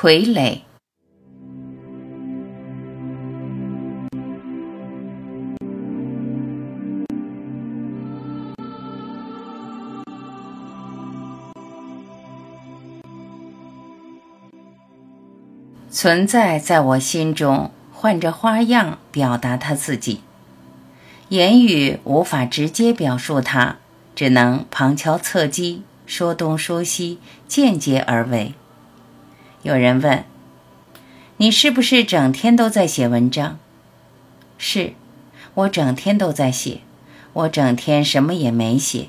傀儡。存在在我心中，换着花样表达他自己。言语无法直接表述他，只能旁敲侧击，说东说西，间接而为。有人问：“你是不是整天都在写文章？”是，我整天都在写。我整天什么也没写。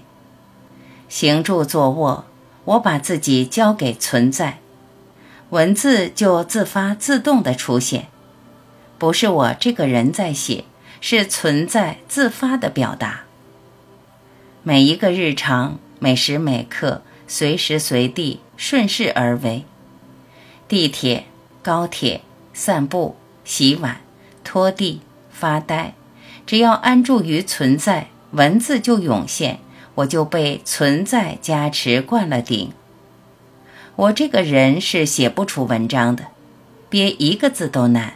行住坐卧，我把自己交给存在。文字就自发自动的出现，不是我这个人在写，是存在自发的表达。每一个日常，每时每刻，随时随地，顺势而为。地铁、高铁、散步、洗碗、拖地、发呆，只要安住于存在，文字就涌现，我就被存在加持灌了顶。我这个人是写不出文章的，憋一个字都难。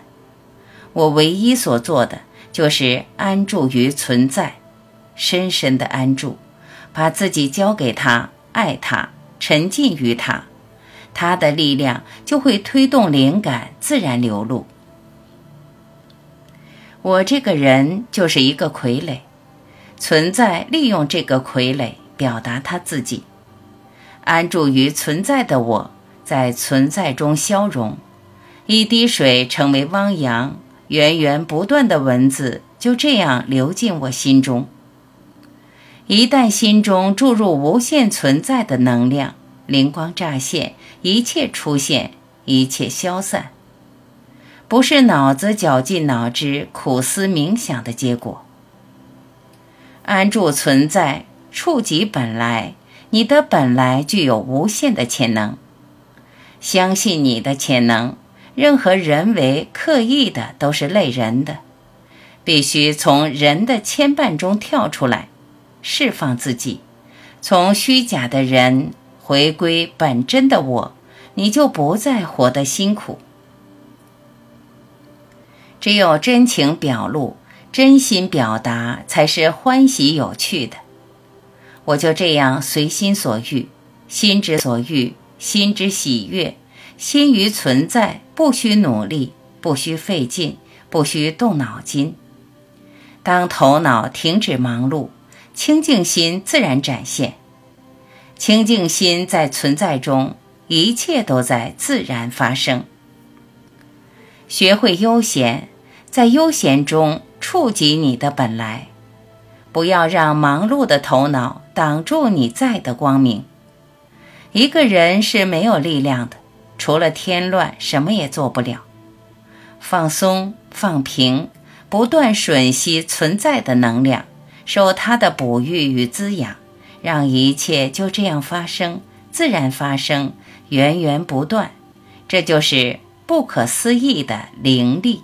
我唯一所做的就是安住于存在，深深的安住，把自己交给他，爱他，沉浸于他，他的力量就会推动灵感自然流露。我这个人就是一个傀儡，存在利用这个傀儡表达他自己。安住于存在的我，在存在中消融，一滴水成为汪洋，源源不断的文字就这样流进我心中。一旦心中注入无限存在的能量，灵光乍现，一切出现，一切消散，不是脑子绞尽脑汁苦思冥想的结果。安住存在，触及本来。你的本来具有无限的潜能，相信你的潜能。任何人为刻意的都是累人的，必须从人的牵绊中跳出来，释放自己，从虚假的人回归本真的我，你就不再活得辛苦。只有真情表露，真心表达，才是欢喜有趣的。我就这样随心所欲，心之所欲，心之喜悦，心于存在，不需努力，不需费劲，不需动脑筋。当头脑停止忙碌，清净心自然展现。清净心在存在中，一切都在自然发生。学会悠闲，在悠闲中触及你的本来。不要让忙碌的头脑挡住你在的光明。一个人是没有力量的，除了添乱，什么也做不了。放松，放平，不断吮吸存在的能量，受它的哺育与滋养，让一切就这样发生，自然发生，源源不断。这就是不可思议的灵力。